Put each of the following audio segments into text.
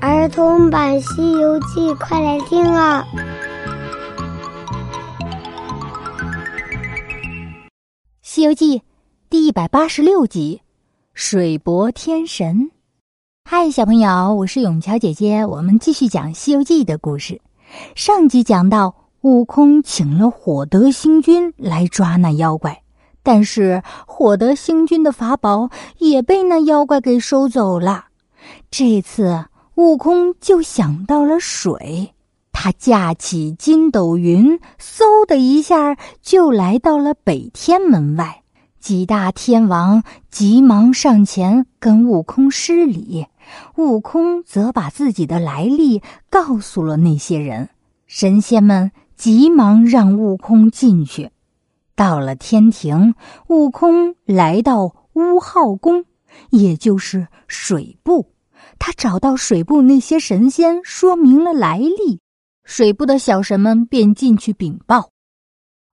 儿童版《西游记》，快来听啊！《西游记》第一百八十六集：水泊天神。嗨，小朋友，我是永桥姐姐。我们继续讲《西游记》的故事。上集讲到，悟空请了火德星君来抓那妖怪，但是火德星君的法宝也被那妖怪给收走了。这次。悟空就想到了水，他架起筋斗云，嗖的一下就来到了北天门外。几大天王急忙上前跟悟空施礼，悟空则把自己的来历告诉了那些人。神仙们急忙让悟空进去。到了天庭，悟空来到乌号宫，也就是水部。他找到水部那些神仙，说明了来历，水部的小神们便进去禀报。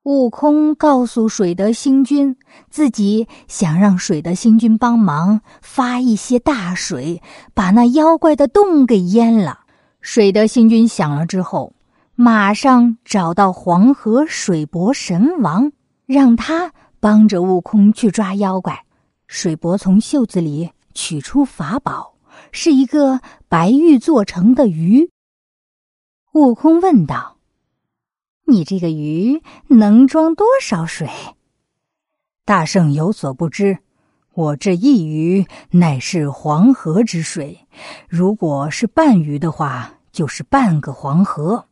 悟空告诉水德星君，自己想让水德星君帮忙发一些大水，把那妖怪的洞给淹了。水德星君想了之后，马上找到黄河水伯神王，让他帮着悟空去抓妖怪。水伯从袖子里取出法宝。是一个白玉做成的鱼。悟空问道：“你这个鱼能装多少水？”大圣有所不知，我这一鱼乃是黄河之水，如果是半鱼的话，就是半个黄河。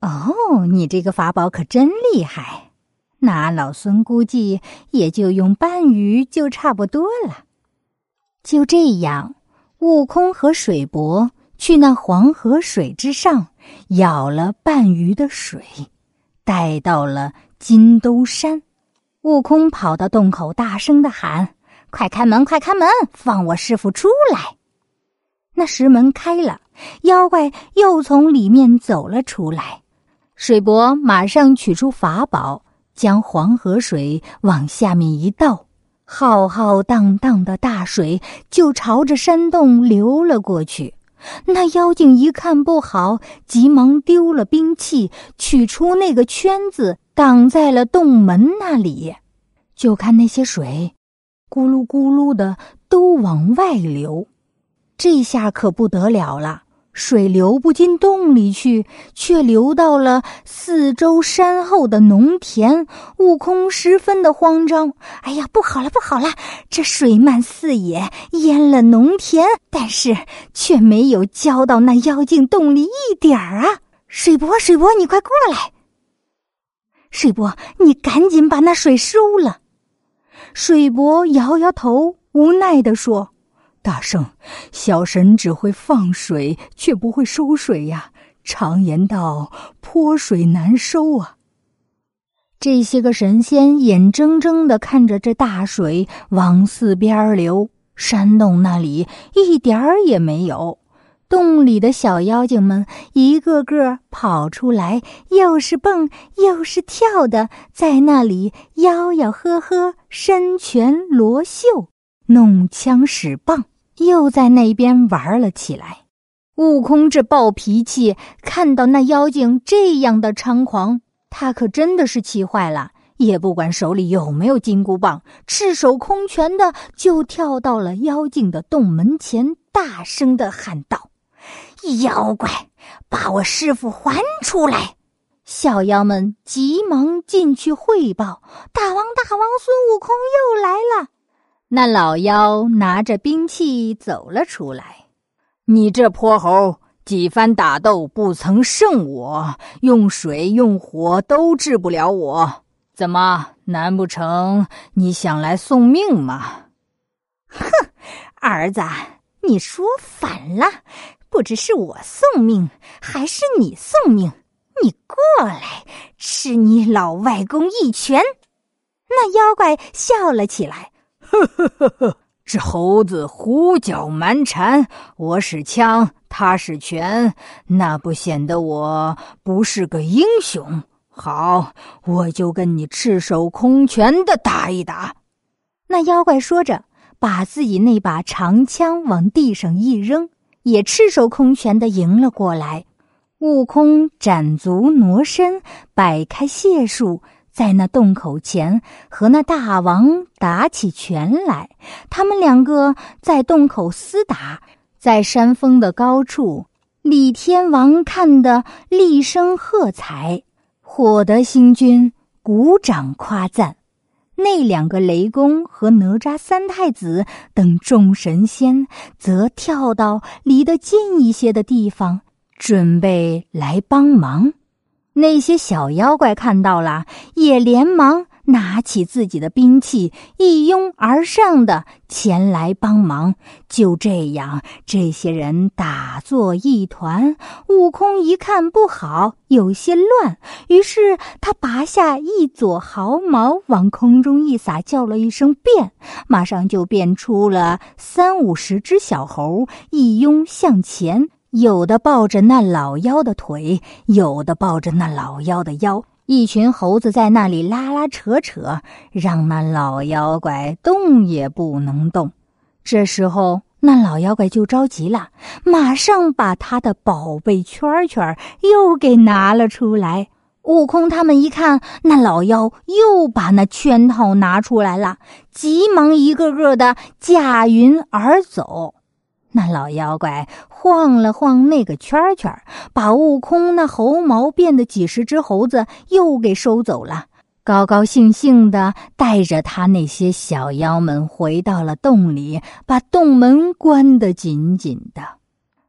哦，你这个法宝可真厉害！那老孙估计也就用半鱼就差不多了。就这样。悟空和水伯去那黄河水之上舀了半鱼的水，带到了金兜山。悟空跑到洞口，大声的喊：“快开门！快开门！放我师傅出来！”那石门开了，妖怪又从里面走了出来。水伯马上取出法宝，将黄河水往下面一倒。浩浩荡荡的大水就朝着山洞流了过去。那妖精一看不好，急忙丢了兵器，取出那个圈子挡在了洞门那里。就看那些水，咕噜咕噜的都往外流。这下可不得了了。水流不进洞里去，却流到了四周山后的农田。悟空十分的慌张。哎呀，不好了，不好了！这水漫四野，淹了农田，但是却没有浇到那妖精洞里一点儿啊！水伯，水伯，你快过来！水伯，你赶紧把那水收了。水伯摇摇头，无奈的说。大圣，小神只会放水，却不会收水呀。常言道：“泼水难收啊。”这些个神仙眼睁睁的看着这大水往四边流，山洞那里一点儿也没有。洞里的小妖精们一个个跑出来，又是蹦又是跳的，在那里吆吆喝喝，伸拳罗袖，弄枪使棒。又在那边玩了起来。悟空这暴脾气，看到那妖精这样的猖狂，他可真的是气坏了。也不管手里有没有金箍棒，赤手空拳的就跳到了妖精的洞门前，大声的喊道：“妖怪，把我师傅还出来！”小妖们急忙进去汇报：“大王，大王，孙悟空又来了。”那老妖拿着兵器走了出来。你这泼猴，几番打斗不曾胜我，用水用火都治不了我，怎么？难不成你想来送命吗？哼，儿子，你说反了，不知是我送命还是你送命？你过来，吃你老外公一拳！那妖怪笑了起来。呵呵呵呵，这猴子胡搅蛮缠，我使枪，他使拳，那不显得我不是个英雄？好，我就跟你赤手空拳的打一打。那妖怪说着，把自己那把长枪往地上一扔，也赤手空拳的迎了过来。悟空展足挪身，摆开解数，在那洞口前和那大王打起拳来。他们两个在洞口厮打，在山峰的高处，李天王看得厉声喝彩，火德星君鼓掌夸赞。那两个雷公和哪吒三太子等众神仙，则跳到离得近一些的地方，准备来帮忙。那些小妖怪看到了，也连忙。拿起自己的兵器，一拥而上的前来帮忙。就这样，这些人打作一团。悟空一看不好，有些乱，于是他拔下一撮毫毛，往空中一撒，叫了一声“变”，马上就变出了三五十只小猴，一拥向前，有的抱着那老妖的腿，有的抱着那老妖的腰。一群猴子在那里拉拉扯扯，让那老妖怪动也不能动。这时候，那老妖怪就着急了，马上把他的宝贝圈圈又给拿了出来。悟空他们一看，那老妖又把那圈套拿出来了，急忙一个个的驾云而走。那老妖怪晃了晃那个圈圈，把悟空那猴毛变的几十只猴子又给收走了，高高兴兴的带着他那些小妖们回到了洞里，把洞门关得紧紧的。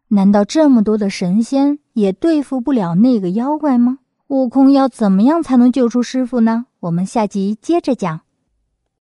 难道这么多的神仙也对付不了那个妖怪吗？悟空要怎么样才能救出师傅呢？我们下集接着讲。